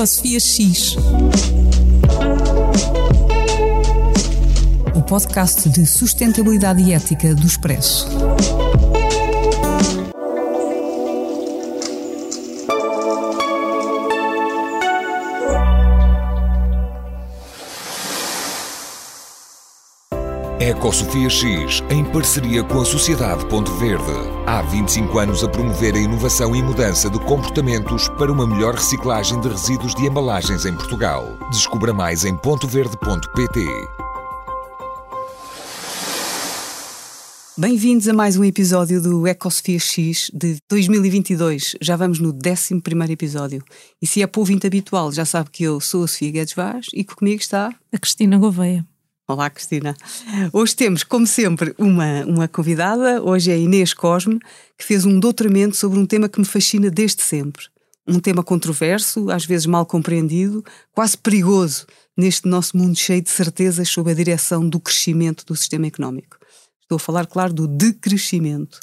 Ecosofia X. O podcast de sustentabilidade e ética do Expresso. Ecosofia X, em parceria com a Sociedade Ponto Verde. Há 25 anos a promover a inovação e mudança de comportamentos para uma melhor reciclagem de resíduos de embalagens em Portugal. Descubra mais em pontoverde.pt. Bem-vindos a mais um episódio do Ecosofia X de 2022. Já vamos no 11 episódio. E se é ouvinte habitual, já sabe que eu sou a Sofia Guedes Vaz e que comigo está a Cristina Gouveia. Olá, Cristina. Hoje temos, como sempre, uma, uma convidada. Hoje é Inês Cosme, que fez um doutoramento sobre um tema que me fascina desde sempre. Um tema controverso, às vezes mal compreendido, quase perigoso neste nosso mundo cheio de certezas sobre a direção do crescimento do sistema económico. Estou a falar, claro, do decrescimento.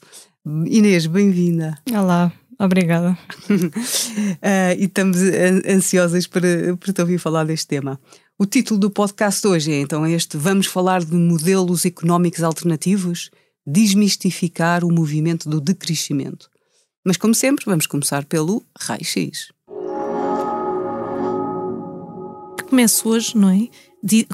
Inês, bem-vinda. Olá, obrigada. uh, e estamos ansiosas para, para te ouvir falar deste tema. O título do podcast hoje é então este: Vamos falar de modelos económicos alternativos? Desmistificar o movimento do decrescimento. Mas, como sempre, vamos começar pelo raio-x. Começo hoje, não é?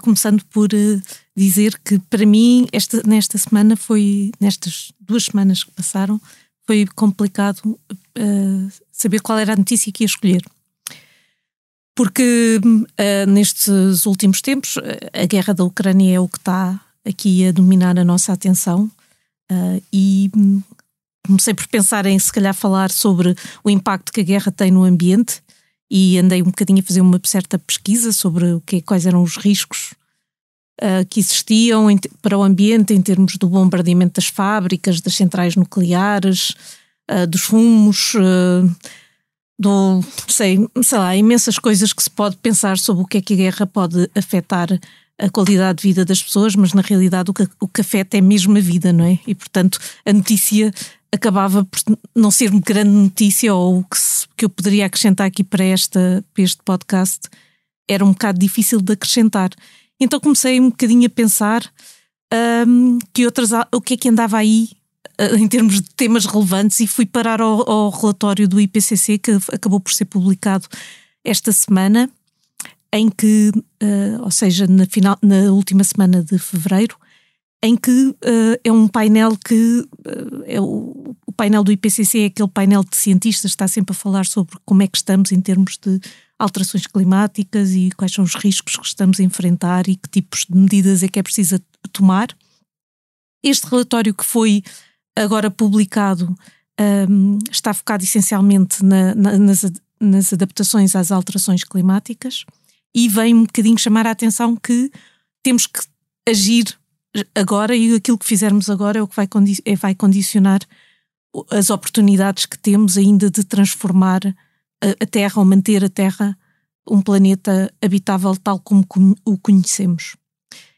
começando por uh, dizer que, para mim, esta, nesta semana foi, nestas duas semanas que passaram, foi complicado uh, saber qual era a notícia que ia escolher porque uh, nestes últimos tempos a guerra da Ucrânia é o que está aqui a dominar a nossa atenção uh, e hum, comecei por pensar em se calhar falar sobre o impacto que a guerra tem no ambiente e andei um bocadinho a fazer uma certa pesquisa sobre o que, quais eram os riscos uh, que existiam em, para o ambiente em termos do bombardeamento das fábricas, das centrais nucleares, dos fumos do, sei, sei lá, imensas coisas que se pode pensar sobre o que é que a guerra pode afetar a qualidade de vida das pessoas, mas na realidade o que, o que afeta é mesmo a vida, não é? E portanto a notícia acabava por não ser uma grande notícia ou o que, que eu poderia acrescentar aqui para, esta, para este podcast era um bocado difícil de acrescentar. Então comecei um bocadinho a pensar um, que outras, o que é que andava aí em termos de temas relevantes e fui parar ao, ao, relatório do IPCC que acabou por ser publicado esta semana, em que, uh, ou seja, na, final, na última semana de fevereiro, em que uh, é um painel que uh, é o, o, painel do IPCC é aquele painel de cientistas que está sempre a falar sobre como é que estamos em termos de alterações climáticas e quais são os riscos que estamos a enfrentar e que tipos de medidas é que é preciso tomar. Este relatório que foi agora publicado um, está focado essencialmente na, na, nas, nas adaptações às alterações climáticas e vem um bocadinho chamar a atenção que temos que agir agora e aquilo que fizermos agora é o que vai, condi é, vai condicionar as oportunidades que temos ainda de transformar a, a Terra ou manter a Terra um planeta habitável tal como o conhecemos.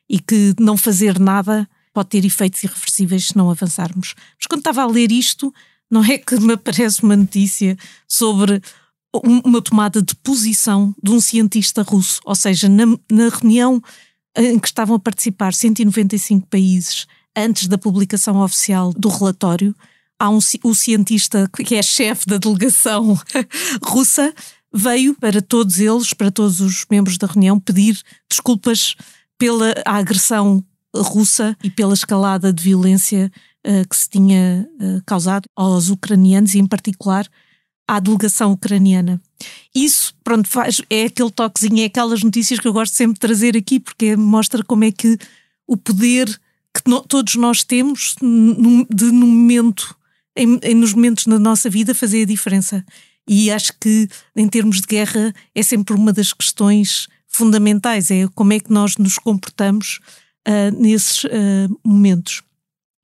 E que não fazer nada pode ter efeitos irreversíveis se não avançarmos. Mas quando estava a ler isto, não é que me aparece uma notícia sobre uma tomada de posição de um cientista russo, ou seja, na, na reunião em que estavam a participar 195 países antes da publicação oficial do relatório, há um, o cientista que é chefe da delegação russa veio para todos eles, para todos os membros da reunião, pedir desculpas pela agressão russa e pela escalada de violência uh, que se tinha uh, causado aos ucranianos e, em particular, à delegação ucraniana. Isso, pronto, faz, é aquele toquezinho, é aquelas notícias que eu gosto sempre de trazer aqui, porque mostra como é que o poder que no, todos nós temos de, no momento, em, em, nos momentos da nossa vida, fazer a diferença. E acho que, em termos de guerra, é sempre uma das questões fundamentais, é como é que nós nos comportamos uh, nesses uh, momentos.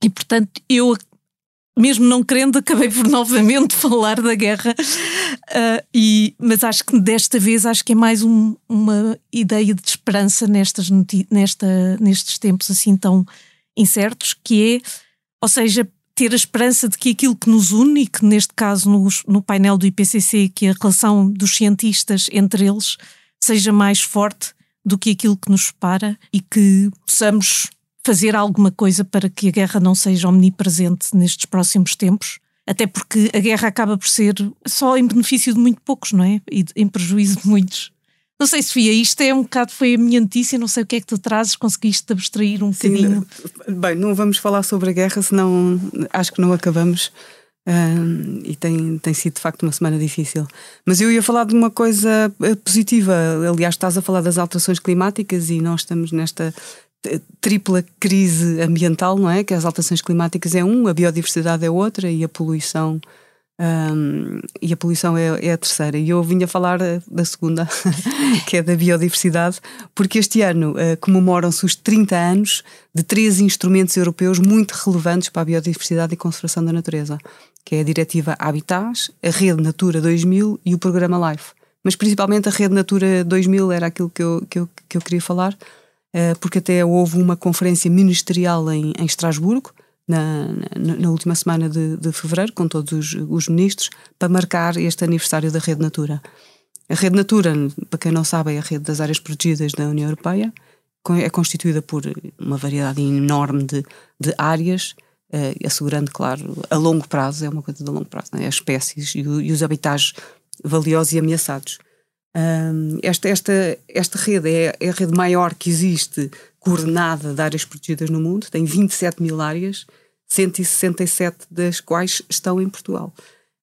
E, portanto, eu, mesmo não querendo, acabei por novamente falar da guerra, uh, e, mas acho que desta vez acho que é mais um, uma ideia de esperança nestas nesta, nestes tempos assim tão incertos, que é, ou seja, ter a esperança de que aquilo que nos une, e que neste caso no, no painel do IPCC, que a relação dos cientistas entre eles seja mais forte do que aquilo que nos separa e que possamos fazer alguma coisa para que a guerra não seja omnipresente nestes próximos tempos. Até porque a guerra acaba por ser só em benefício de muito poucos, não é? E em prejuízo de muitos. Não sei, Sofia, isto é um bocado, foi a minha notícia, não sei o que é que tu trazes, conseguiste abstrair um Sim, bocadinho. Bem, não vamos falar sobre a guerra, senão acho que não acabamos. Uh, e tem, tem sido de facto uma semana difícil. Mas eu ia falar de uma coisa eh, positiva. Aliás, estás a falar das alterações climáticas e nós estamos nesta tripla crise ambiental, não é? Que as alterações climáticas é um, a biodiversidade é outra e a poluição um, e a poluição é, é, a terceira. E eu vinha falar da segunda, que é da biodiversidade, porque este ano uh, comemoram-se os 30 anos de três instrumentos europeus muito relevantes para a biodiversidade e conservação da natureza, que é a Diretiva Habitats, a Rede Natura 2000 e o Programa LIFE. Mas principalmente a Rede Natura 2000 era aquilo que eu, que eu, que eu queria falar, uh, porque até houve uma conferência ministerial em, em Estrasburgo, na, na, na última semana de, de, fevereiro, com todos os, os, ministros, para marcar este aniversário da Rede Natura. A Rede Natura, para quem não sabe, é a rede das áreas protegidas da União Europeia, é constituída por uma variedade enorme de, de áreas, eh, assegurando, claro, a longo prazo, é uma coisa de longo prazo, é? as espécies e, e, os habitats valiosos e ameaçados. Um, esta, esta, esta rede é, é a rede maior que existe coordenada de áreas protegidas no mundo, tem 27 mil áreas, 167 das quais estão em Portugal,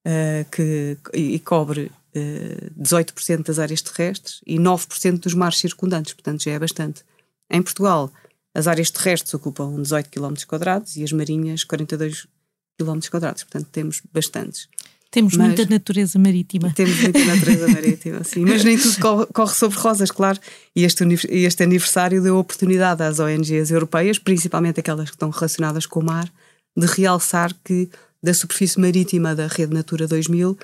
uh, que, e cobre uh, eh, 18% das áreas terrestres e 9% dos mares circundantes, portanto já é bastante. Em Portugal, as áreas terrestres ocupam 18 km e as marinhas 42 km, portanto temos bastantes. Temos mas, muita natureza marítima. Temos muita natureza marítima, sim. Mas nem tudo corre, sobre rosas, claro. E este, este aniversário deu oportunidade às ONGs europeias, principalmente aquelas que estão relacionadas com o mar, de realçar que da superfície marítima da Rede Natura 2000,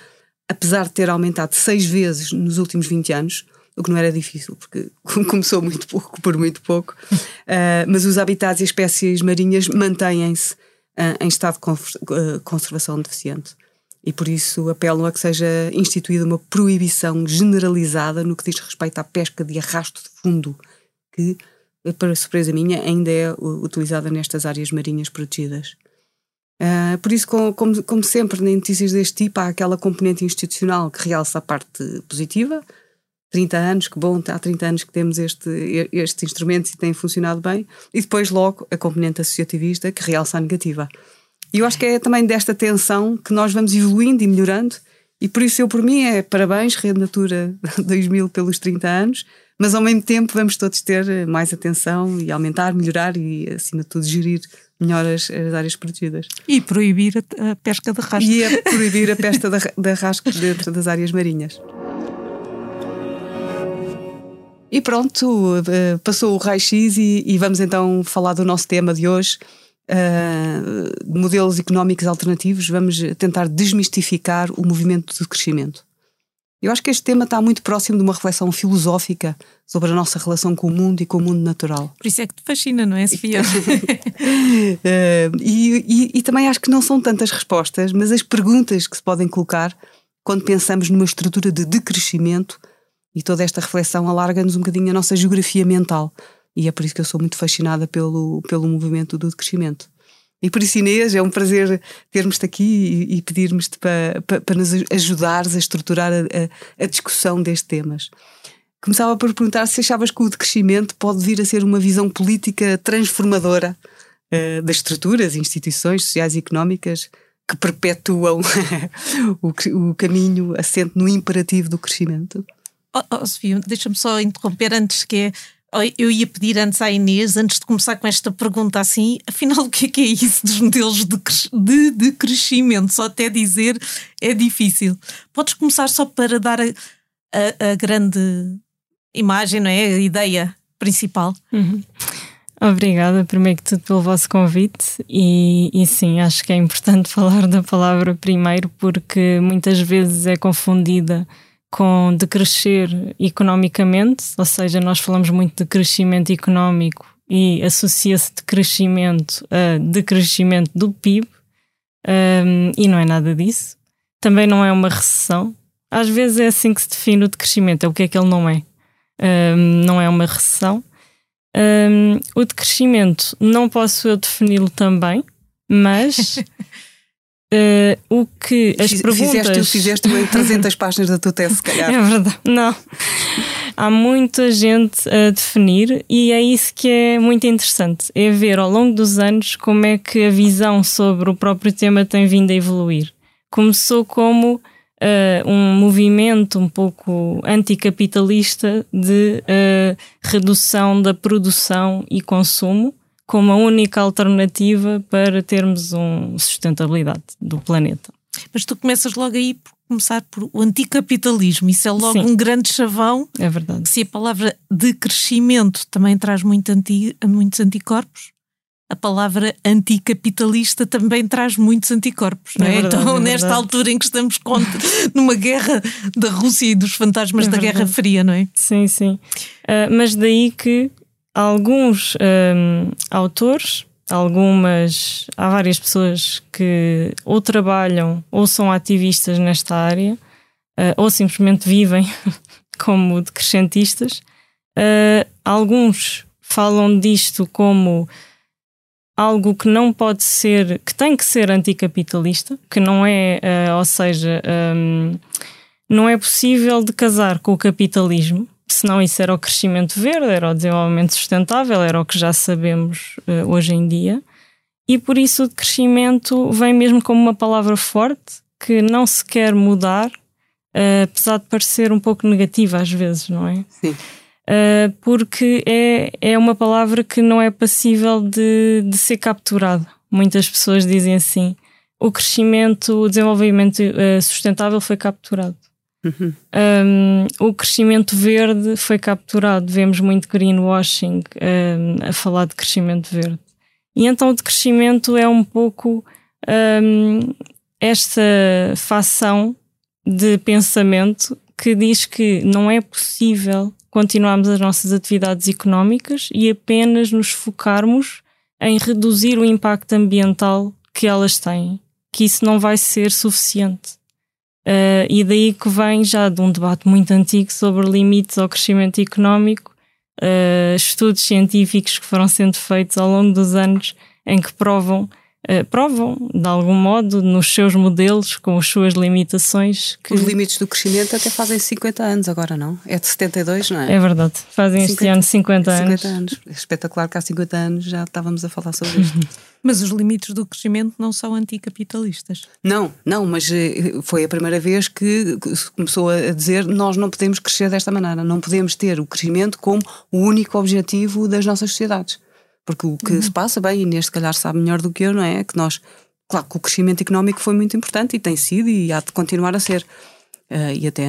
apesar de ter aumentado seis vezes nos últimos 20 anos, o que não era difícil, porque começou muito pouco, por muito pouco, uh, mas os habitats e espécies marinhas mantêm-se uh, em estado de uh, conservação deficiente e por isso apelam a que seja instituída uma proibição generalizada no que diz respeito à pesca de arrasto de fundo, que, para surpresa minha, ainda é utilizada nestas áreas marinhas protegidas. Uh, por isso, como, como, sempre, em notícias deste tipo, há aquela componente institucional que realça a parte positiva. 30 anos, que bom, há 30 anos que temos este, este instrumento e tem funcionado bem. E depois, logo, a componente associativista que realça a negativa. E eu acho que é também desta tensão que nós vamos evoluindo e melhorando. E por isso eu, por mim, é parabéns, Rede Natura 2000 pelos 30 anos, mas ao mesmo tempo vamos todos ter mais atenção e aumentar, melhorar e, acima de tudo, gerir melhor as, as áreas protegidas. E proibir a, pesca de rasco. E a proibir a pesca de, de rasco dentro das áreas marinhas. E pronto, eh, passou o raio-x e, e vamos então falar do nosso tema de hoje, uh, modelos económicos alternativos, vamos tentar desmistificar o movimento de crescimento. Eu acho que este tema está muito próximo de uma reflexão filosófica sobre a nossa relação com o mundo e com o mundo natural. Por isso é que te fascina, não é, Sofia? uh, e, e, e também acho que não são tantas respostas, mas as perguntas que se podem colocar quando pensamos numa estrutura de decrescimento e toda esta reflexão alarga-nos um bocadinho a nossa geografia mental. E é por isso que eu sou muito fascinada pelo, pelo movimento do crescimento. E por isso, Inês, é um prazer termos-te aqui e, e pedirmos-te para, para, nos ajudares a estruturar a, a, a, discussão destes temas. Começava por perguntar se achavas que o decrescimento pode vir a ser uma visão política transformadora uh, das estruturas, instituições sociais e económicas que perpetuam o, o caminho assente no imperativo do crescimento. Oh, oh Sofia, deixa-me só interromper antes que é eu ia pedir antes à Inês, antes de começar com esta pergunta assim, afinal o que é que é isso dos modelos de, de, de crescimento? Só até dizer é difícil. Podes começar só para dar a, a, a grande imagem, não é? A ideia principal. Uhum. Obrigada, primeiro que tudo, pelo vosso convite. E, e sim, acho que é importante falar da palavra primeiro, porque muitas vezes é confundida com decrescer economicamente, ou seja, nós falamos muito de crescimento económico e associa-se de crescimento a decrescimento do PIB, um, e não é nada disso. Também não é uma recessão. Às vezes é assim que se define o decrescimento, é o que é que ele não é. Um, não é uma recessão. Um, o decrescimento não posso eu defini-lo também, mas Uh, o que as perguntas. Fizeste, fizeste em 300 páginas da tua tese, se calhar. É verdade. Não. Há muita gente a definir e é isso que é muito interessante. É ver ao longo dos anos como é que a visão sobre o próprio tema tem vindo a evoluir. Começou como uh, um movimento um pouco anticapitalista de uh, redução da produção e consumo como a única alternativa para termos uma sustentabilidade do planeta. Mas tu começas logo aí por começar por o anticapitalismo. Isso é logo Sim. um grande chavão. É verdade. Se a palavra decrescimento também traz muito anti, muitos anticorpos, a palavra anticapitalista também traz muitos anticorpos, não é? é verdade, então, é nesta altura em que estamos contra, numa guerra da Rússia e dos fantasmas é da Guerra Fria, não é? Sim, sim. Uh, mas daí que alguns um, autores, algumas, há várias pessoas que ou trabalham ou são ativistas nesta área, uh, ou simplesmente vivem como decrescentistas. Uh, alguns falam disto como algo que não pode ser, que tem que ser anticapitalista, que não é, uh, ou seja, um, não é possível de casar com o capitalismo, senão isso era o crescimento verde, era o desenvolvimento sustentável, era o que já sabemos uh, hoje em dia. E por isso o crescimento vem mesmo como uma palavra forte que não se quer mudar, uh, apesar de parecer um pouco negativa às vezes, não é? Sim. Uh, porque é, é uma palavra que não é passível de, de ser capturada. Muitas pessoas dizem assim: o crescimento, o desenvolvimento sustentável foi capturado. Uhum. Um, o crescimento verde foi capturado. Vemos muito greenwashing um, a falar de crescimento verde. E então o decrescimento é um pouco um, esta facção de pensamento que diz que não é possível continuarmos as nossas atividades económicas e apenas nos focarmos em reduzir o impacto ambiental que elas têm, que isso não vai ser suficiente. Uh, e daí que vem já de um debate muito antigo sobre limites ao crescimento económico, uh, estudos científicos que foram sendo feitos ao longo dos anos em que provam provam, de algum modo, nos seus modelos, com as suas limitações. Que... Os limites do crescimento até fazem 50 anos agora, não? É de 72, não é? É verdade, fazem 50, este ano 50 anos. 50 anos. É espetacular que há 50 anos já estávamos a falar sobre isto. Mas os limites do crescimento não são anticapitalistas. Não, não, mas eh, foi a primeira vez que se começou a dizer nós não podemos crescer desta maneira, não podemos ter o crescimento como o único objetivo das nossas sociedades. Porque o que uhum. se passa, bem, e Inês se calhar sabe melhor do que eu, não é? Que nós, claro que o crescimento económico foi muito importante e tem sido e há de continuar a ser. Uh, e até,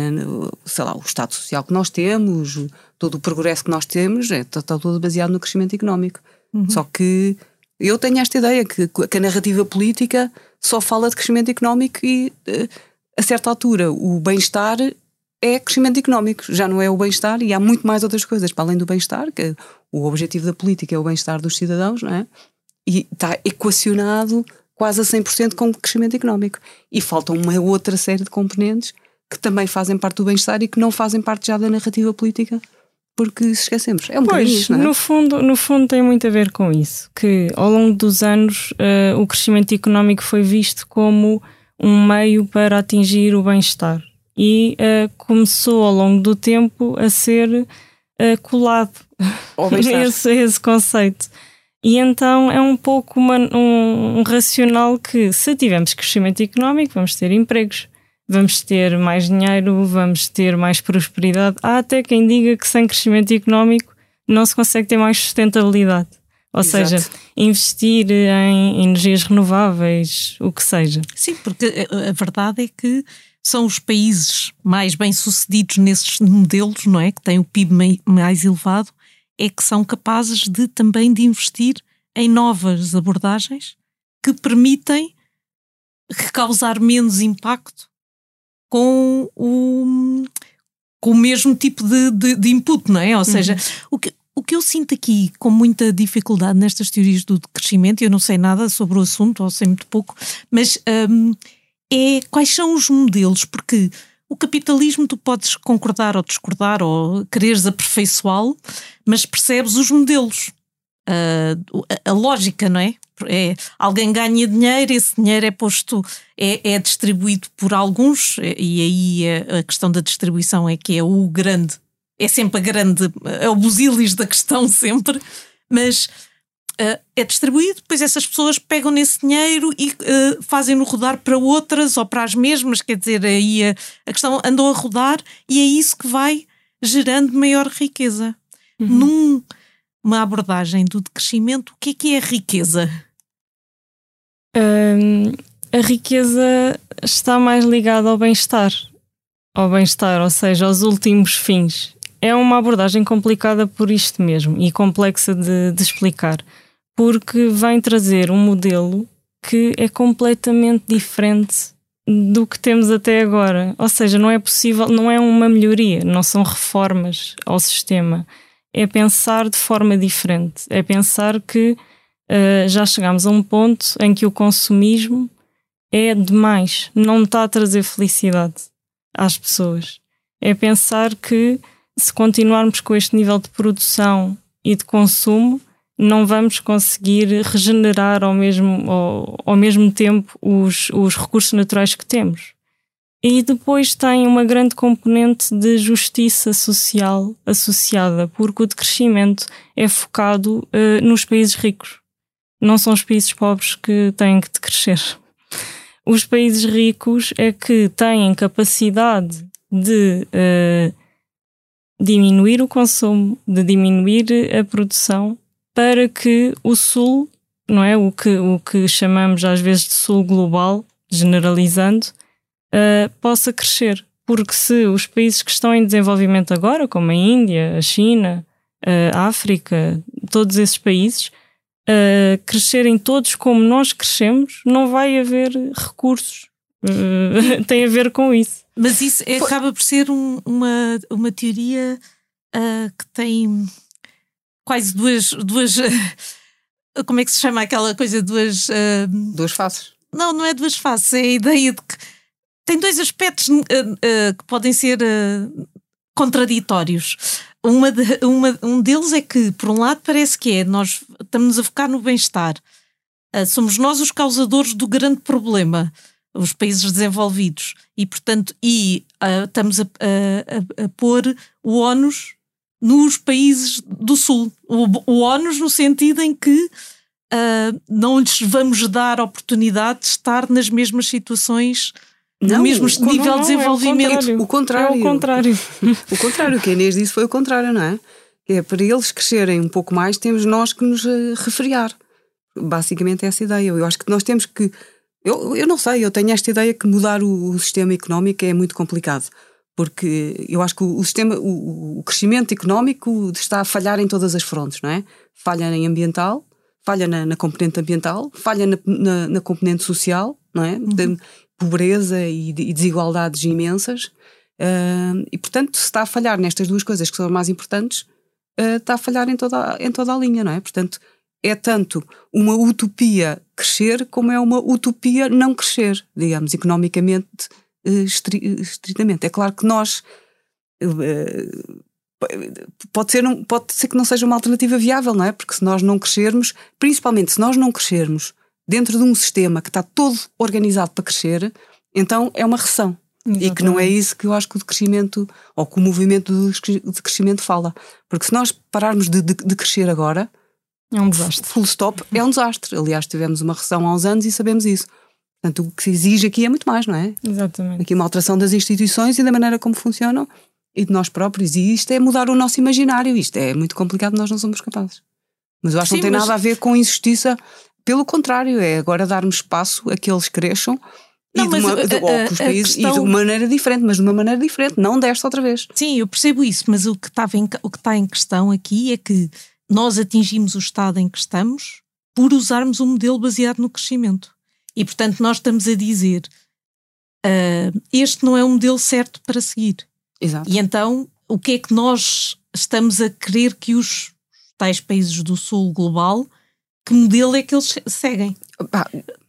sei lá, o Estado Social que nós temos, todo o progresso que nós temos, está, é, está todo baseado no crescimento económico. Uhum. Só que eu tenho esta ideia que, que, a narrativa política só fala de crescimento económico e, uh, a certa altura, o bem-estar é crescimento económico, já não é o bem-estar e há muito mais outras coisas para além do bem-estar, que o objetivo da política é o bem-estar dos cidadãos, não é? E está equacionado quase a 100% com o crescimento económico. E falta uma outra série de componentes que também fazem parte do bem-estar e que não fazem parte já da narrativa política porque se esquecemos. É um pois, isso, não é? No fundo, no fundo tem muito a ver com isso, que ao longo dos anos uh, o crescimento económico foi visto como um meio para atingir o bem-estar e uh, começou ao longo do tempo a ser uh, colado esse, esse conceito. E então é um pouco uma, um, um, racional que, se tivermos crescimento económico, vamos ter empregos, vamos ter mais dinheiro, vamos ter mais prosperidade. Há até quem diga que sem crescimento económico não se consegue ter mais sustentabilidade. Ou Exato. seja, investir em energias renováveis, o que seja. Sim, porque a verdade é que são os países mais bem-sucedidos nesses modelos, não é? Que têm o PIB mais elevado, é que são capazes de também de investir em novas abordagens que permitem causar menos impacto com o, com o mesmo tipo de, de, de input, não é? Ou seja, uhum. o, que, o que eu sinto aqui com muita dificuldade nestas teorias do crescimento, eu não sei nada sobre o assunto, ou sei muito pouco, mas um, é quais são os modelos, porque o capitalismo tu podes concordar ou discordar ou quereres aperfeiçoá-lo, mas percebes os modelos, uh, a, a, lógica, não é? é? Alguém ganha dinheiro, esse dinheiro é posto, é, é distribuído por alguns, e aí a, a questão da distribuição é que é o grande é sempre a grande, é o busilis da questão sempre, mas uh, é distribuído, depois essas pessoas pegam nesse dinheiro e uh, fazem-no rodar para outras ou para as mesmas, quer dizer, aí a, a, questão andou a rodar e é isso que vai gerando maior riqueza. Uhum. Numa abordagem do decrescimento, o que é que é riqueza? Um, a riqueza está mais ligada ao bem-estar. Ao bem-estar, ou seja, aos últimos fins é uma abordagem complicada por isto mesmo e complexa de, de explicar, porque vem trazer um modelo que é completamente diferente do que temos até agora. Ou seja, não é possível, não é uma melhoria, não são reformas ao sistema. É pensar de forma diferente. É pensar que uh, já chegamos a um ponto em que o consumismo é demais, não está a trazer felicidade às pessoas. É pensar que se continuarmos com este nível de produção e de consumo, não vamos conseguir regenerar ao mesmo, ao, ao mesmo tempo os, os recursos naturais que temos. E depois tem uma grande componente de justiça social associada, porque o decrescimento é focado uh, nos países ricos. Não são os países pobres que têm que decrescer. Os países ricos é que têm capacidade de uh, diminuir o consumo, de diminuir a produção, para que o Sul, não é? O que, o que chamamos às vezes de Sul global, generalizando, uh, possa crescer. Porque se os países que estão em desenvolvimento agora, como a Índia, a China, a África, todos esses países, uh, crescerem todos como nós crescemos, não vai haver recursos. Uh, tem a ver com isso. Mas isso é, acaba por ser um, uma, uma teoria uh, que tem quase duas. duas uh, como é que se chama aquela coisa? Duas. Uh, duas faces. Não, não é duas faces, é a ideia de que tem dois aspectos que podem ser contraditórios. Uma, de, uma um deles é que, por um lado, parece que é nós estamos a focar no bem-estar. somos nós os causadores do grande problema os países desenvolvidos e portanto e uh, estamos a, a, a, a, pôr o ónus nos países do sul. O, o ónus no sentido em que uh, não lhes vamos dar oportunidade de estar nas mesmas situações não, no mesmo nível não, de desenvolvimento. é o contrário. É o contrário. O contrário o que a Inês disse foi o contrário não é? é para eles crescerem um pouco mais temos nós que nos uh, refriar. Basicamente é essa ideia. Eu acho que nós temos que eu, eu não sei, eu tenho esta ideia que mudar o, o sistema económico é muito complicado porque eu acho que o, sistema, o, o, crescimento económico está a falhar em todas as frontes, não é? Falha em ambiental, falha na, na componente ambiental, falha na, na, na, componente social, não é? Uhum. Pobreza e, e, desigualdades imensas. Uh, e portanto, se está a falhar nestas duas coisas que são as mais importantes, uh, está a falhar em toda, em toda a linha, não é? Portanto, é tanto uma utopia crescer como é uma utopia não crescer, digamos, economicamente estritamente. É claro que nós eh, pode ser, pode ser que não seja uma alternativa viável, não é? Porque se nós não crescermos, principalmente se nós não crescermos dentro de um sistema que está todo organizado para crescer, então é uma recessão. Exatamente. E que não é isso que eu acho que o crescimento, ou que o movimento de crescimento fala. Porque se nós pararmos de, de, de crescer agora, é um desastre. Full stop é um desastre. Aliás, tivemos uma recessão há uns anos e sabemos isso. Portanto, o que se exige aqui é muito mais, não é? Exatamente. Aqui uma alteração das instituições e da maneira como funcionam e de nós próprios. E isto é mudar o nosso imaginário. Isto é muito complicado, nós não somos capazes. Mas eu acho Sim, que não tem mas... nada a ver com injustiça. Pelo contrário, é agora darmos espaço a que eles cresçam não, e, de uma, de, a, a, países, questão... e de uma maneira diferente, mas de uma maneira diferente, não desta outra vez. Sim, eu percebo isso, mas o que, estava em, o que está em questão aqui é que nós atingimos o estado em que estamos por usarmos um modelo baseado no crescimento. E, portanto, nós estamos a dizer uh, este não é o modelo certo para seguir. Exato. E então, o que é que nós estamos a querer que os tais países do sul global, que modelo é que eles seguem?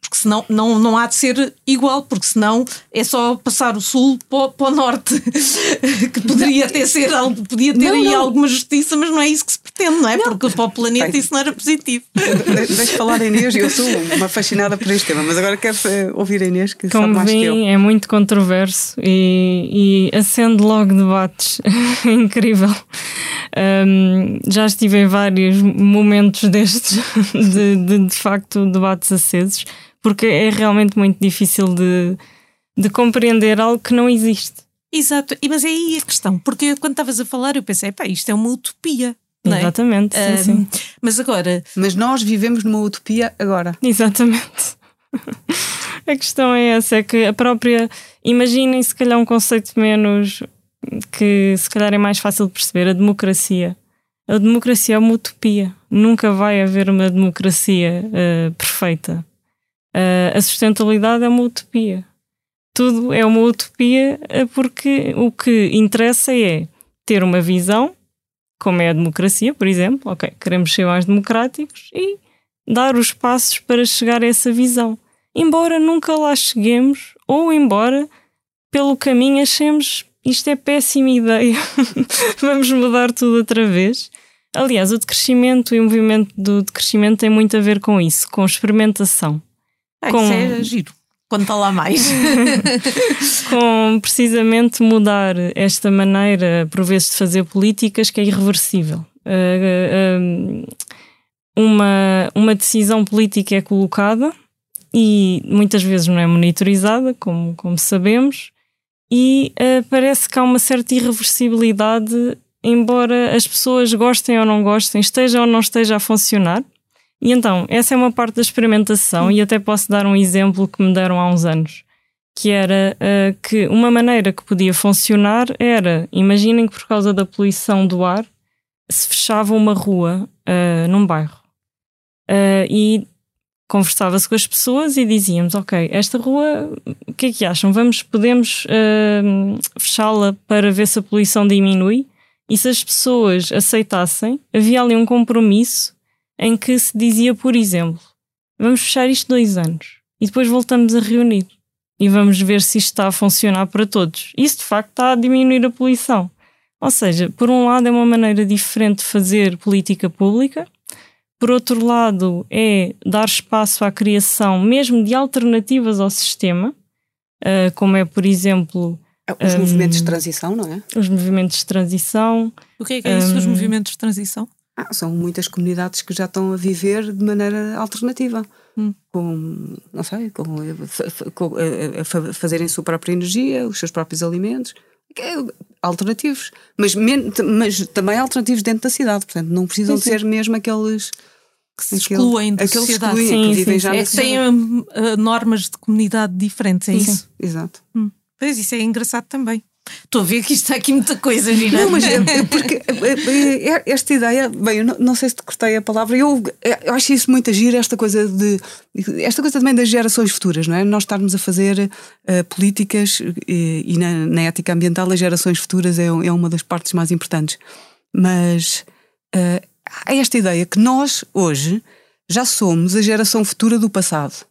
Porque senão não, não há de ser igual, porque senão é só passar o sul para, para o norte, que poderia ter, ser, podia ter não, aí não. alguma justiça, mas não é isso que se pretende, não é? Não. Porque para o planeta Bem, isso não era positivo. Deixa falar a Inês, eu sou uma fascinada por este tema, mas agora quero eh, ouvir a Inês, que Como sabe mais vem, que eu. É muito controverso e, e acende logo debates. Incrível. Um, já estive em vários momentos destes, de, de, de facto, debates acesos porque é realmente muito difícil de, de compreender algo que não existe. Exato, e, mas é aí a questão, porque quando estavas a falar eu pensei, pá, isto é uma utopia. É? Exatamente, sim, sim. Mas agora. Mas nós vivemos numa utopia agora. Exatamente. a questão é essa: é que a própria. Imaginem se calhar um conceito menos. que se calhar é mais fácil de perceber: a democracia. A democracia é uma utopia. Nunca vai haver uma democracia uh, perfeita. Uh, a sustentabilidade é uma utopia. Tudo é uma utopia eh, porque o que interessa é ter uma visão, como é a democracia, por exemplo. Ok, queremos ser mais democráticos e dar os passos para chegar a essa visão. Embora nunca lá cheguemos, ou embora pelo caminho achemos isto é péssima ideia, vamos mudar tudo outra vez. Aliás, o decrescimento e o movimento do decrescimento tem muito a ver com isso, com experimentação. Ah, com... Isso é giro. Conta lá mais. com precisamente mudar esta maneira, por vezes, de fazer políticas que é irreversível. Uh, uh, uma, uma decisão política é colocada e muitas vezes não é monitorizada, como, como sabemos, e uh, parece que há uma certa irreversibilidade, embora as pessoas gostem ou não gostem, esteja ou não esteja a funcionar. E então, essa é uma parte da experimentação, e até posso dar um exemplo que me deram há uns anos, que era uh, que uma maneira que podia funcionar era, imaginem que por causa da poluição do ar, se fechava uma rua uh, num bairro. Uh, e conversava-se com as pessoas e dizíamos, ok, esta rua, o que é que acham? Vamos, podemos fechá-la para ver se a poluição diminui? E se as pessoas aceitassem, havia ali um compromisso em que se dizia, por exemplo, vamos fechar isto dois anos e depois voltamos a reunir e vamos ver se isto está a funcionar para todos. Isso de facto está a diminuir a poluição. Ou seja, por um lado é uma maneira diferente de fazer política pública, por outro lado é dar espaço à criação mesmo de alternativas ao sistema, uh, como é, por exemplo, os um, movimentos de transição, não é? Os movimentos de transição. O que é, que é isso, um, os movimentos de transição? Ah, são muitas comunidades que já estão a viver de maneira alternativa. Hum. Com, não sei, com, com, a, a fazerem a sua própria energia, os seus próprios alimentos. É, alternativos. Mas, mas também alternativos dentro da cidade. Portanto, não precisam sim, sim. ser mesmo aqueles que se excluem da sociedade. Excluem, sim, que vivem sim, já é, têm uh, normas de comunidade diferentes, é sim, isso? Exato. Hum. Pois isso é engraçado também. Estou a ver que isto está aqui muita coisa, Gina. Não, mas é, é porque é, é, esta ideia, bem, eu não, não, sei se te cortei a palavra, eu, eu acho isso muito agir, esta coisa de. Esta coisa também das gerações futuras, não é? Nós estarmos a fazer uh, políticas e, e na, na, ética ambiental as gerações futuras é, é uma das partes mais importantes. Mas uh, há esta ideia que nós, hoje, já somos a geração futura do passado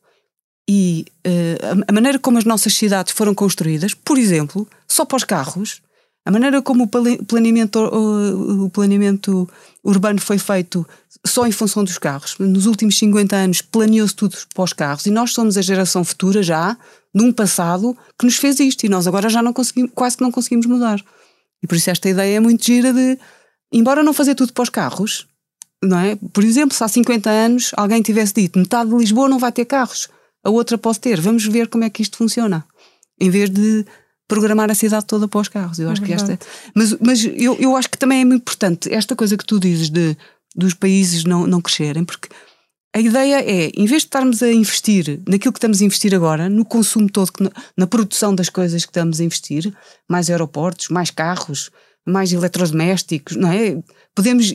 e uh, a maneira como as nossas cidades foram construídas, por exemplo, só para os carros, a maneira como o planeamento, o, planeamento urbano foi feito só em função dos carros. Nos últimos 50 anos planeou-se tudo para os carros e nós somos a geração futura já de um passado que nos fez isto e nós agora já não conseguimos, quase que não conseguimos mudar. E por isso esta ideia é muito gira de, embora não fazer tudo para os carros, não é? Por exemplo, se há 50 anos alguém tivesse dito metade de Lisboa não vai ter carros, a outra pode ter. Vamos ver como é que isto funciona. Em vez de programar a cidade toda para os carros. Eu acho é que esta. Mas, mas eu, eu acho que também é muito importante esta coisa que tu dizes de dos países não, não crescerem, porque a ideia é, em vez de estarmos a investir naquilo que estamos a investir agora, no consumo todo, na produção das coisas que estamos a investir, mais aeroportos, mais carros, mais eletrodomésticos, não é? Podemos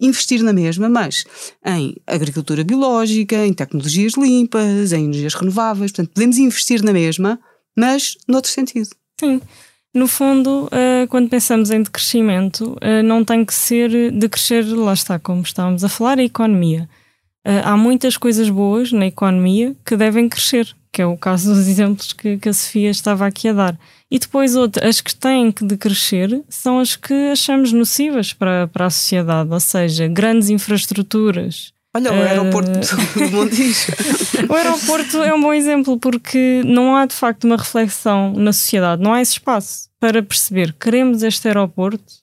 investir na mesma, mas em agricultura biológica, em tecnologias limpas, em energias renováveis, portanto, podemos investir na mesma, mas noutro sentido. Sim. no fundo, uh, quando pensamos em decrescimento, uh, não tem que ser decrescer, lá está, como estávamos a falar, a economia. Uh, há muitas coisas boas na economia que devem crescer, que é o caso dos exemplos que, que a Sofia estava aqui a dar. E depois outras, as que têm que decrescer são as que achamos nocivas para, para a sociedade, ou seja, grandes infraestruturas, Olha, o aeroporto uh... do Montijo. o aeroporto é um bom exemplo porque não há de facto uma reflexão na sociedade, não há esse espaço para perceber queremos este aeroporto,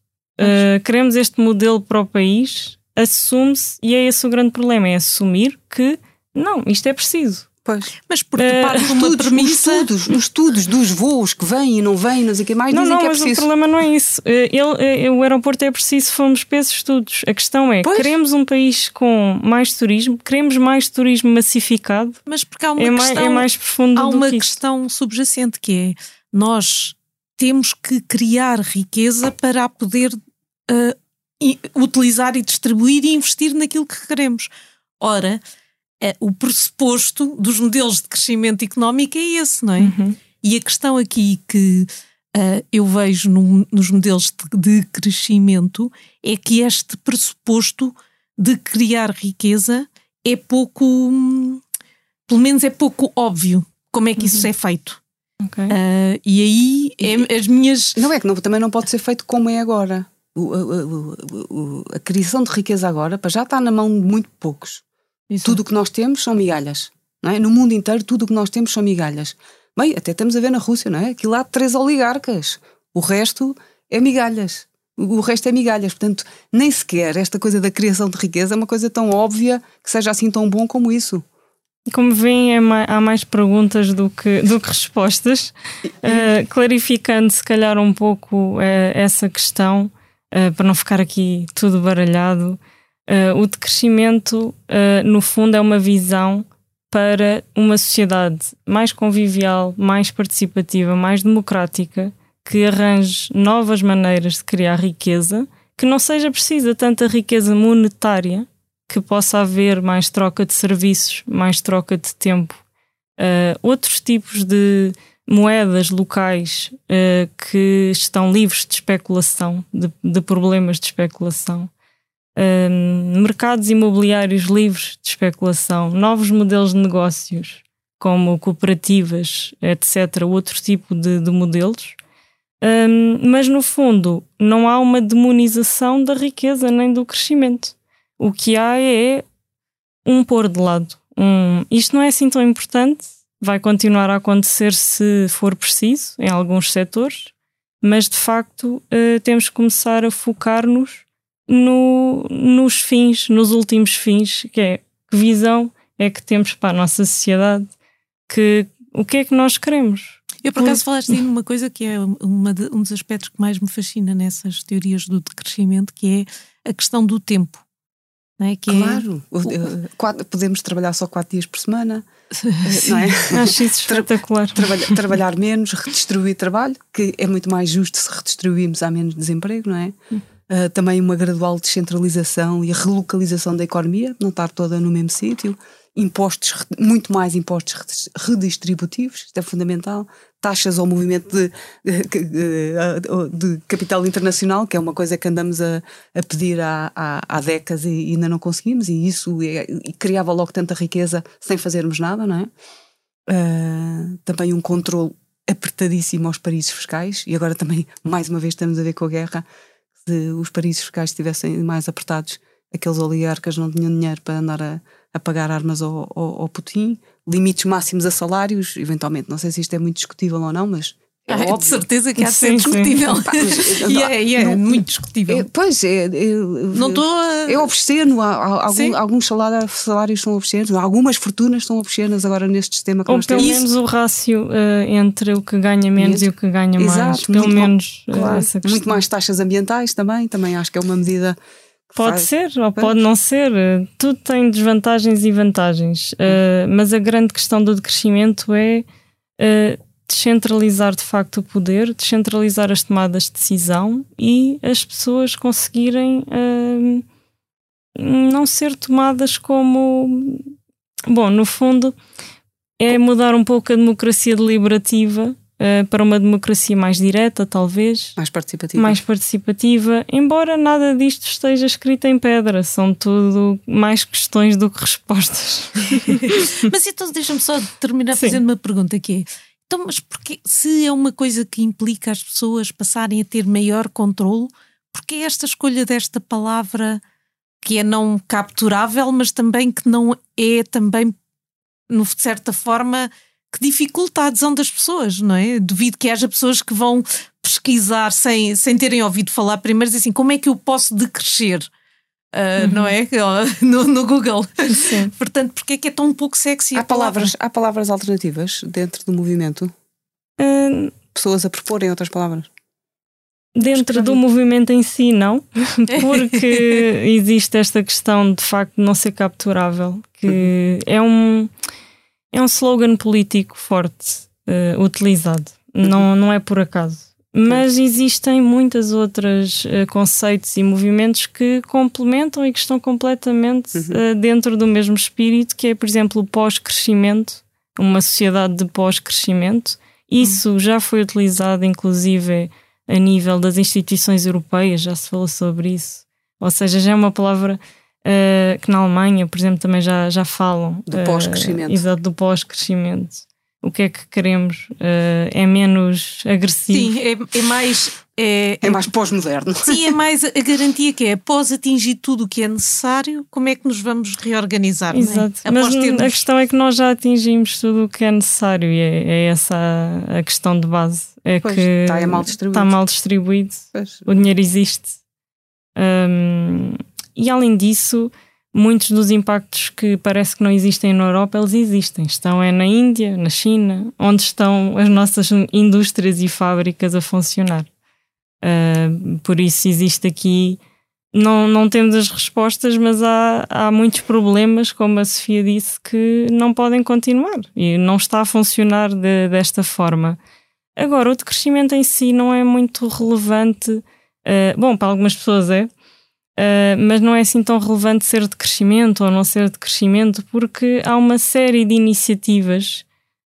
uh, queremos este modelo para o país, assume-se, e é esse o grande problema: é assumir que não, isto é preciso. Pois. Mas porque uh, parte de uma premissa... Os estudos, os estudos dos voos que vêm e não vêm, não sei o que mais, não, dizem não, que é mas preciso. o problema não é isso. Eh, ele, eh, o aeroporto é preciso, fomos para esses estudos. A questão é, pois. queremos um país com mais turismo, queremos mais turismo massificado. Mas porque há uma é questão... Mais, é mais profundo Há uma que questão subjacente que é, nós temos que criar riqueza para a poder uh, utilizar e distribuir e investir naquilo que queremos. Ora, é, o pressuposto dos modelos de crescimento económico é esse, não é? Uhum. E a questão aqui que uh, eu vejo no, nos modelos de, de, crescimento é que este pressuposto de criar riqueza é pouco, hum, pelo menos é pouco óbvio como é que uhum. isso é feito. Okay. Uh, e aí é, as minhas. Não é que não, também não pode ser feito como é agora. O, o, a criação de riqueza agora para já está na mão de muito poucos. Isso. Tudo o que nós temos são migalhas. É? No mundo inteiro, tudo o que nós temos são migalhas. Bem, até estamos a ver na Rússia, não é? Aquilo há três oligarcas. O resto é migalhas. O resto é migalhas. Portanto, nem sequer esta coisa da criação de riqueza é uma coisa tão óbvia que seja assim tão bom como isso. Como veem, é mais, há mais perguntas do que, do que respostas. Uh, clarificando, se calhar, um pouco uh, essa questão, uh, para não ficar aqui tudo baralhado. Uh, o decrescimento, uh, no fundo, é uma visão para uma sociedade mais convivial, mais participativa, mais democrática, que arranje novas maneiras de criar riqueza, que não seja precisa tanta riqueza monetária, que possa haver mais troca de serviços, mais troca de tempo, uh, outros tipos de moedas locais que estão livres de especulação, de, de problemas de especulação um, mercados imobiliários livres de especulação, novos modelos de negócios, como cooperativas, etc., outro tipo de, de modelos. Um, mas no fundo, não há uma demonização da riqueza nem do crescimento. O que há é um pôr de lado. Um, isto não é assim tão importante, vai continuar a acontecer se for preciso, em alguns setores, mas de facto uh, temos que começar a focar-nos no, nos fins, nos últimos fins, que é que visão é que temos para a nossa sociedade, que o que é que nós queremos. Eu por acaso falaste aí numa coisa que é uma de, um dos aspectos que mais me fascina nessas teorias do decrescimento, que é a questão do tempo. É? Que é claro, é... quatro, podemos trabalhar só quatro dias por semana, não é? Acho isso espetacular. Trabalhar, trabalhar menos, redistribuir trabalho, que é muito mais justo se redistribuirmos há menos desemprego, não é? Hum uh, também uma gradual descentralização e a relocalização da economia, não estar toda no mesmo sítio, impostos, muito mais impostos redistributivos, isto é fundamental, taxas ao movimento de, de, capital internacional, que é uma coisa que andamos a, a pedir há, há, há, décadas e ainda não conseguimos, e isso é, e criava logo tanta riqueza sem fazermos nada, não é? Uh, também um controle apertadíssimo aos países fiscais, e agora também, mais uma vez, estamos a ver com a guerra, se os países fiscais estivessem mais apertados, aqueles oligarcas não tinham dinheiro para andar a, a pagar armas ao, ao, ao Putin, limites máximos a salários, eventualmente, não sei se isto é muito discutível ou não, mas é ah, de certeza que há de ser discutível. e é, e é não, muito discutível. É, pois é. é não estou a... É obsceno. Algum, alguns salários, salários são obscenos, algumas fortunas são obscenas agora neste sistema que Ou nós pelo temos. menos o rácio uh, entre o que ganha menos e o que ganha Exato, mais. Pelo menos uh, claro, essa Muito mais taxas ambientais também. Também acho que é uma medida. Pode ser ou pode não ser. Tudo tem desvantagens e vantagens. Uh, mas a grande questão do decrescimento é descentralizar de facto o poder, descentralizar as tomadas de decisão e as pessoas conseguirem uh, não ser tomadas como. Bom, no fundo, é mudar um pouco a democracia deliberativa uh, para uma democracia mais direta, talvez. Mais participativa. Mais participativa, embora nada disto esteja escrito em pedra, são tudo mais questões do que respostas. mas então deixa-me só terminar Sim. fazendo uma pergunta que é. Então, mas porque se é uma coisa que implica as pessoas passarem a ter maior controle, porque esta escolha desta palavra que é não capturável, mas também que não é também, de certa forma, que dificulta a adesão das pessoas, não é? Duvido que haja pessoas que vão pesquisar sem, sem terem ouvido falar primeiro, assim, como é que eu posso decrescer? Uh, uhum. Não é? No, no Google. Sim. Portanto, porque é que é tão pouco sexy há palavras Há palavras alternativas dentro do movimento? Uh... Pessoas a proporem outras palavras? Dentro do movimento em si, não, porque existe esta questão de facto de não ser capturável, que uhum. é um é um slogan político forte uh, utilizado, não, não é por acaso. Mas existem muitas outras uh, conceitos e movimentos que complementam e que estão completamente uh, dentro do mesmo espírito, que é, por exemplo, o pós-crescimento, uma sociedade de pós-crescimento. Isso já foi utilizado, inclusive, a nível das instituições europeias, já se falou sobre isso. Ou seja, já é uma palavra uh, que na Alemanha, por exemplo, também já, já falam. Do pós-crescimento. Uh, exato, do pós-crescimento. O que é que queremos? Uh, é menos agressivo? Sim, é, é mais. É, é mais pós-moderno. Sim, é mais a garantia que é após atingir tudo o que é necessário, como é que nos vamos reorganizar? Exato. É? Mas termos... a questão é que nós já atingimos tudo o que é necessário e é, é essa a, a, questão de base. É pois, que está é mal distribuído. Está mal distribuído. Pois. O dinheiro existe. Um, e além disso, muitos dos impactos que parece que não existem na Europa, eles existem. Estão é na Índia, na China, onde estão as nossas indústrias e fábricas a funcionar. Uh, por isso existe aqui. Não, não temos as respostas, mas há, há muitos problemas, como a Sofia disse, que não podem continuar e não está a funcionar de, desta forma. Agora, o decrescimento em si não é muito relevante. Uh, bom, para algumas pessoas é, Uh, mas não é assim tão relevante ser de crescimento ou não ser de crescimento, porque há uma série de iniciativas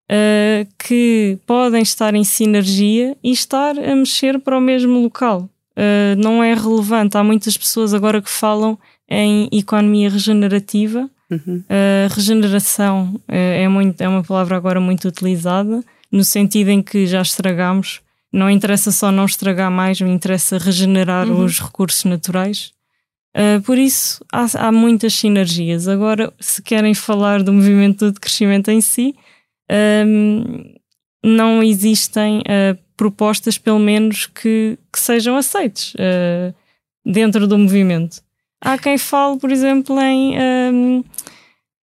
uh, que podem estar em sinergia e estar a mexer para o mesmo local. Uh, não é relevante. Há muitas pessoas agora que falam em economia regenerativa. Uhum. regeneração é, muito, é uma palavra agora muito utilizada, no sentido em que já estragamos. Não interessa só não estragar mais, me interessa regenerar uhum. os recursos naturais. Uh, por isso, há, há, muitas sinergias. Agora, se querem falar do movimento de crescimento em si, um, não existem uh, propostas, pelo menos, que, que sejam aceites uh, dentro do movimento. Há quem fale, por exemplo, em um,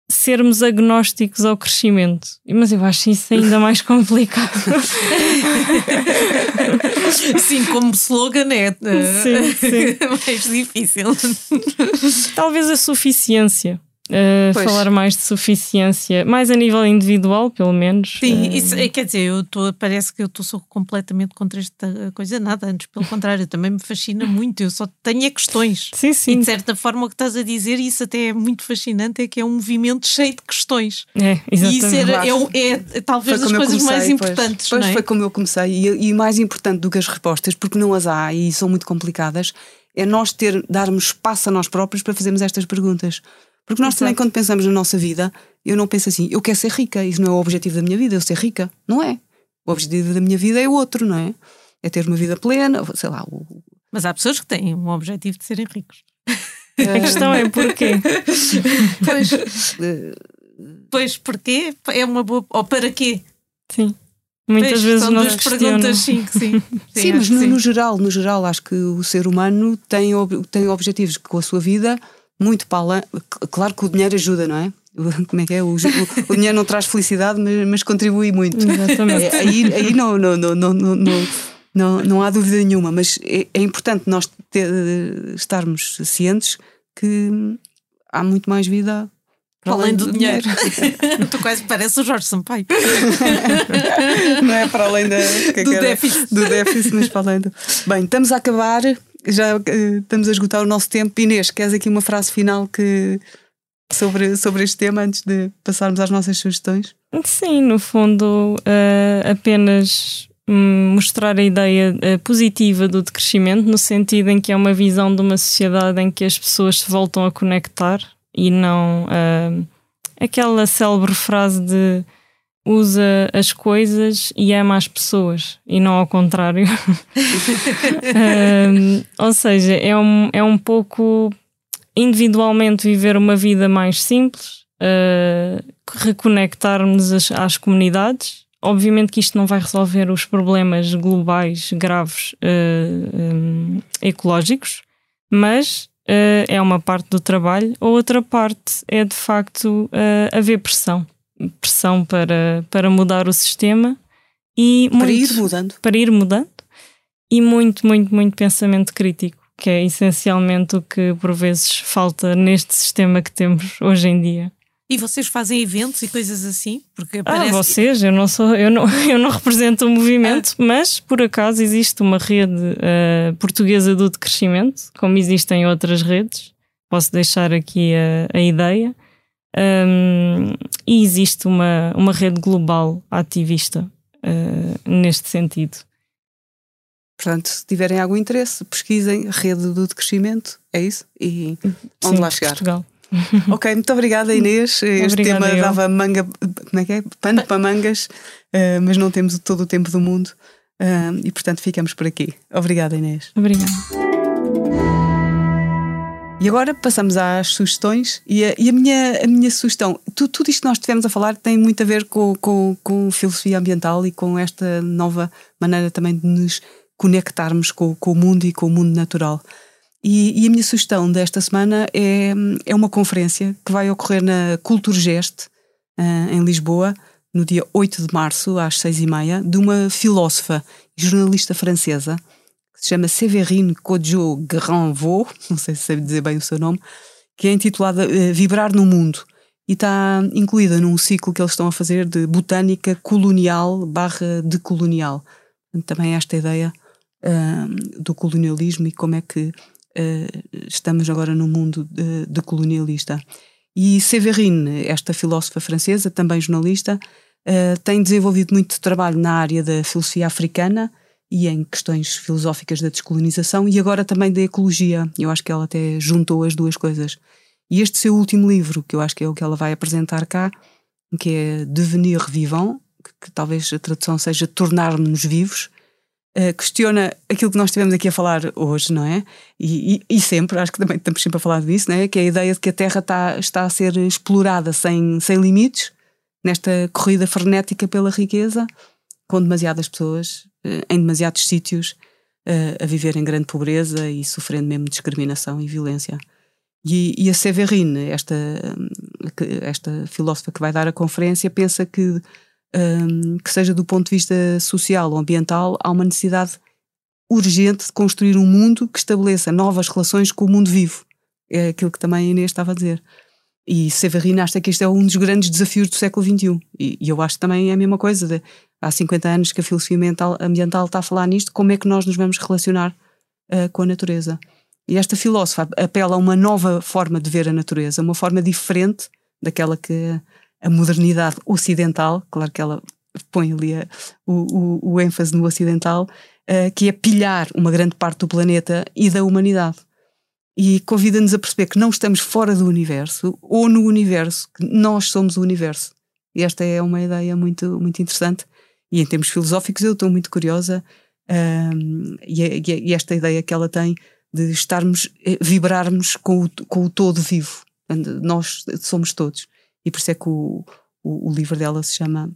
sermos agnósticos ao crescimento. Mas eu acho isso ainda mais complicado. sim, como slogan é sim, sim. mais difícil. Talvez a suficiência. Uh, falar mais de suficiência, mais a nível individual, pelo menos. Sim, uh... isso, é, quer dizer, eu tô, parece que eu estou completamente contra esta coisa, nada, antes, pelo contrário, também me fascina muito. Eu só tenho questões. Sim, sim. E de certa forma, o que estás a dizer, isso até é muito fascinante, é que é um movimento cheio de questões. É, exatamente. E isso era, é, é, talvez as coisas comecei, mais importantes. Pois, é? foi como eu comecei, e, e mais importante do que as respostas, porque não as há e são muito complicadas, é nós ter, darmos espaço a nós próprios para fazermos estas perguntas. Porque nós Exato. também, quando pensamos na nossa vida, eu não penso assim, eu quero ser rica, isso não é o objetivo da minha vida, eu ser rica. Não é. O objetivo da minha vida é outro, não é? É ter uma vida plena, sei lá. O... Mas há pessoas que têm um objetivo de serem ricos. A questão é porquê? pois, eh, pois porquê? É uma boa. Ou para quê? Sim. Muitas pois, vezes nós perguntas, sim, sim. Sim, sim mas no, sim. no, geral, no geral, acho que o ser humano tem, tem objetivos com a sua vida muito para além. Claro que o dinheiro ajuda, não é? Como é que é? O, o, o dinheiro não traz felicidade, mas, mas contribui muito. Exatamente. É, aí aí não, não, não, não, não, não, não há dúvida nenhuma, mas é, é importante nós ter, estarmos cientes que há muito mais vida para além, além do, do, dinheiro. dinheiro. tu quase parece o Jorge Sampaio. não é para além da, do, déficit. do déficit, mas para além do. Bem, estamos a acabar já uh, estamos a esgotar o nosso tempo. Inês, queres aqui uma frase final que, sobre, sobre este tema antes de passarmos às nossas sugestões? Sim, no fundo, uh, apenas hum, mostrar a ideia uh, positiva do decrescimento, no sentido em que é uma visão de uma sociedade em que as pessoas se voltam a conectar e não uh, aquela célebre frase de usa as coisas e ama as pessoas e não ao contrário. um, ou seja, é um, é um pouco individualmente viver uma vida mais simples, uh, reconectarmos as, às comunidades. Obviamente que isto não vai resolver os problemas globais graves uh, um, ecológicos, mas uh, é uma parte do trabalho. A outra parte é de facto haver pressão pressão para, para mudar o sistema e para muito, ir mudando. Para ir mudando e muito, muito, muito pensamento crítico, que é essencialmente o que por vezes falta neste sistema que temos hoje em dia. E vocês fazem eventos e coisas assim? Porque ah, vocês, eu não sou, eu não, eu não represento o movimento, ah. mas por acaso existe uma rede uh, portuguesa do decrescimento, como existem outras redes. Posso deixar aqui a, a ideia. Um, e existe uma, uma rede global ativista uh, neste sentido. Portanto, se tiverem algum interesse, pesquisem Rede do Decrescimento, é isso? E onde Sim, lá chegar. Portugal. Ok, muito obrigada Inês. Este obrigada tema eu. dava manga, como é que é? Pano para mangas, uh, mas não temos todo o tempo do mundo uh, e portanto ficamos por aqui. Obrigada Inês. Obrigada. E agora passamos às sugestões. E a, e a minha, a minha sugestão, tu, tudo isto que nós tivemos a falar tem muito a ver com, com, com filosofia ambiental e com esta nova maneira também de nos conectarmos com, com o mundo e com o mundo natural. E, e, a minha sugestão desta semana é, é uma conferência que vai ocorrer na Culturgest, uh, em Lisboa, no dia 8 de março, às 6 e meia, de uma filósofa e jornalista francesa que se chama Séverine Kodjo Granvaux, não sei se sei dizer bem o seu nome, que é intitulada uh, Vibrar no Mundo e está incluída num ciclo que eles estão a fazer de botânica colonial barra decolonial. Também esta ideia uh, do colonialismo e como é que uh, estamos agora no mundo decolonialista. E Séverine, esta filósofa francesa, também jornalista, tem desenvolvido muito trabalho na área da filosofia africana, e em questões filosóficas da descolonização e agora também da ecologia. Eu acho que ela até juntou as duas coisas. E este seu último livro, que eu acho que é o que ela vai apresentar cá, que é Devenir Vivant, que, que talvez a tradução seja Tornar-nos Vivos, uh, questiona aquilo que nós estivemos aqui a falar hoje, não é? E, e, e, sempre, acho que também estamos sempre a falar disso, não é? Que é a ideia de que a Terra está, está a ser explorada sem, sem limites, nesta corrida frenética pela riqueza, com demasiadas pessoas em demasiados sítios uh, a viver em grande pobreza e sofrendo mesmo discriminação e violência. E, e a Severine, esta, esta filósofa que vai dar a conferência, pensa que, um, que seja do ponto de vista social ou ambiental, há uma necessidade urgente de construir um mundo que estabeleça novas relações com o mundo vivo. É aquilo que também a Inês estava a dizer. E Severine acha que este é um dos grandes desafios do século XXI. E, e eu acho que também é a mesma coisa. De, há 50 anos que a filosofia ambiental, ambiental está a falar nisto, como é que nós nos vamos relacionar uh, com a natureza. E esta filósofa apela a uma nova forma de ver a natureza, uma forma diferente daquela que a modernidade ocidental, claro que ela põe ali a, o, o, o, ênfase no ocidental, uh, que é pilhar uma grande parte do planeta e da humanidade. E convida-nos a perceber que não estamos fora do universo ou no universo, que nós somos o universo. E esta é uma ideia muito, muito interessante e em termos filosóficos eu estou muito curiosa um, e, e, esta ideia que ela tem de estarmos, eh, vibrarmos com o, com o todo vivo. Nós somos todos. E por isso é que o, o, o livro dela se chama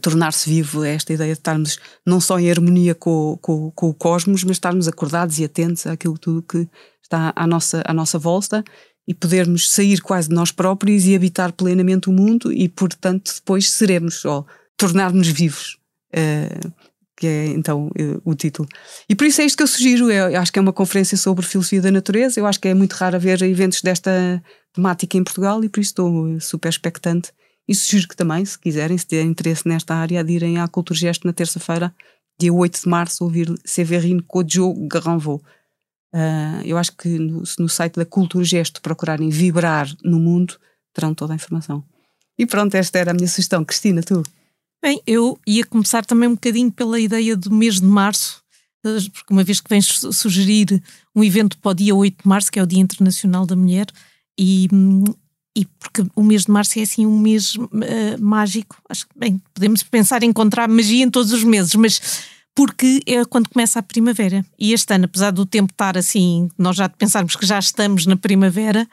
Tornar-se Vivo, é esta ideia de estarmos não só em harmonia com, com, com, o cosmos, mas estarmos acordados e atentos àquilo tudo que está à nossa, à nossa volta e podermos sair quase de nós próprios e habitar plenamente o mundo e, portanto, depois seremos, ó, tornar-nos vivos. Uh, que é então uh, o título. E por isso é isto que eu sugiro. Eu acho que é uma conferência sobre filosofia da natureza. Eu acho que é muito raro haver eventos desta temática em Portugal e por isso estou super expectante. E sugiro que também, se quiserem, se tiverem interesse nesta área, de irem à Culturgesto na terça-feira, dia 8 de março, ouvir Severine Kodjo Granvaux. Uh, eu acho que no, no site da Culturgesto procurarem vibrar no mundo, terão toda a informação. E pronto, esta era a minha sugestão. Cristina, tu? Bem, eu ia começar também um bocadinho pela ideia do mês de março, eh, porque uma vez que vens sugerir um evento para o dia 8 de março, que é o Dia Internacional da Mulher, e, e porque o mês de março é assim um mês uh, mágico. Acho que, bem, podemos pensar em encontrar magia em todos os meses, mas porque é quando começa a primavera. E este ano, apesar do tempo estar assim, nós já pensarmos que já estamos na primavera,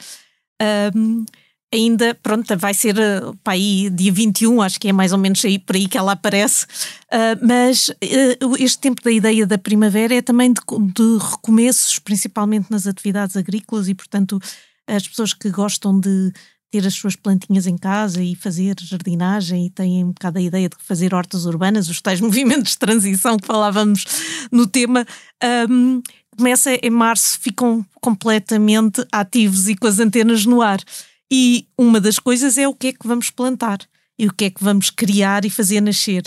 um, ainda, pronto, vai ser uh, para aí dia 21, acho que é mais ou menos aí por aí que ela aparece, uh, mas uh, este tempo da ideia da primavera é também de, de recomeços, principalmente nas atividades agrícolas e, portanto, as pessoas que gostam de ter as suas plantinhas em casa e fazer jardinagem e têm um bocado a ideia de fazer hortas urbanas, os tais movimentos de transição que falávamos no tema, um, começa em março, ficam completamente ativos e com as antenas no ar. E uma das coisas é o que é que vamos plantar e o que é que vamos criar e fazer nascer.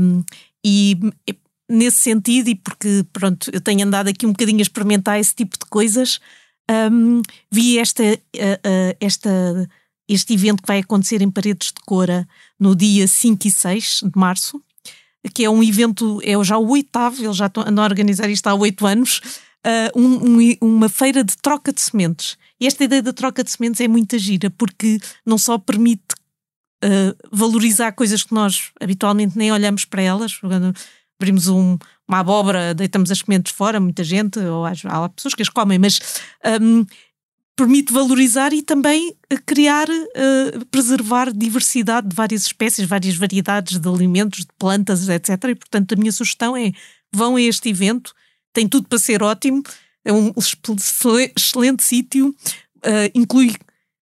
Um, e nesse sentido, e porque pronto, eu tenho andado aqui um bocadinho a experimentar esse tipo de coisas, um, vi esta, uh, uh, esta, este evento que vai acontecer em Paredes de Cora no dia 5 e 6 de março, que é um evento, é já o oitavo, eles já andam a organizar isto há oito anos, uh, um, um, uma feira de troca de sementes. E esta ideia da troca de sementes é muito gira, porque não só permite valorizar coisas que nós habitualmente nem olhamos para elas, abrimos um, uma abóbora, deitamos as sementes fora, muita gente, ou há, há pessoas que as comem, mas um, permite valorizar e também eh, criar, uh, preservar diversidade de várias espécies, várias variedades de alimentos, de plantas, etc. E, portanto, a minha sugestão é vão a este evento, tem tudo para ser ótimo, é um excelente, sítio, uh, inclui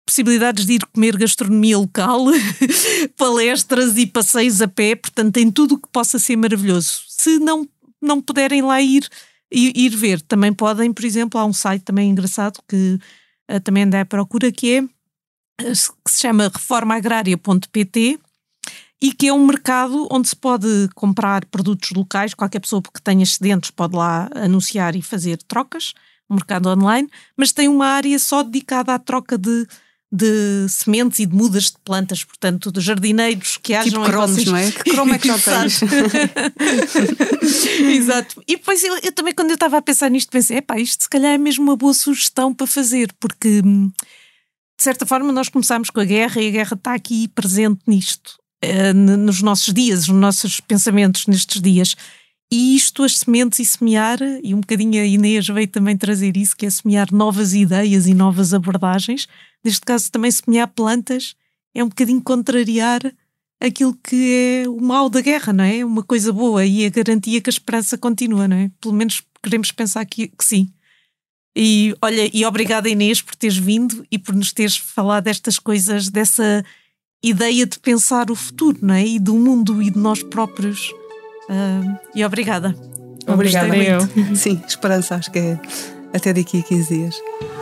possibilidades de ir comer gastronomia local, palestras e passeios a pé, portanto tem tudo o que possa ser maravilhoso. Se não, não puderem lá ir, ir, ir ver, também podem, por exemplo, há um site também engraçado que uh, também anda à procura que é uh, que se chama reformaagrária.pt e que é um mercado onde se pode comprar produtos locais, qualquer pessoa que tenha excedentes pode lá anunciar e fazer trocas, um mercado online, mas tem uma área só dedicada à troca de de sementes e de mudas de plantas, portanto, de jardineiros que hajam tipo cromos, vocês... não é? Que cromo é que já tens? Exato. E depois eu, eu, também, quando eu estava a pensar nisto, pensei, epá, isto se calhar é mesmo uma boa sugestão para fazer, porque hum, de certa forma nós começámos com a guerra e a guerra está aqui presente nisto, uh, nos nossos dias, nos nossos pensamentos nestes dias. E isto, as sementes e semear, e um bocadinho a Inês veio também trazer isso, que é semear novas ideias e novas abordagens, neste caso também semear plantas, é um bocadinho contrariar aquilo que é o mal da guerra, não é? Uma coisa boa e a garantia que a esperança continua, não é? Pelo menos queremos pensar que, que sim. E olha, e obrigada Inês por teres vindo e por nos teres falado destas coisas, dessa ideia de pensar o futuro, não é? E do mundo e de nós próprios. Uh, e obrigada. Obrigada eu. Sim, esperança, acho que é até daqui a 15 dias.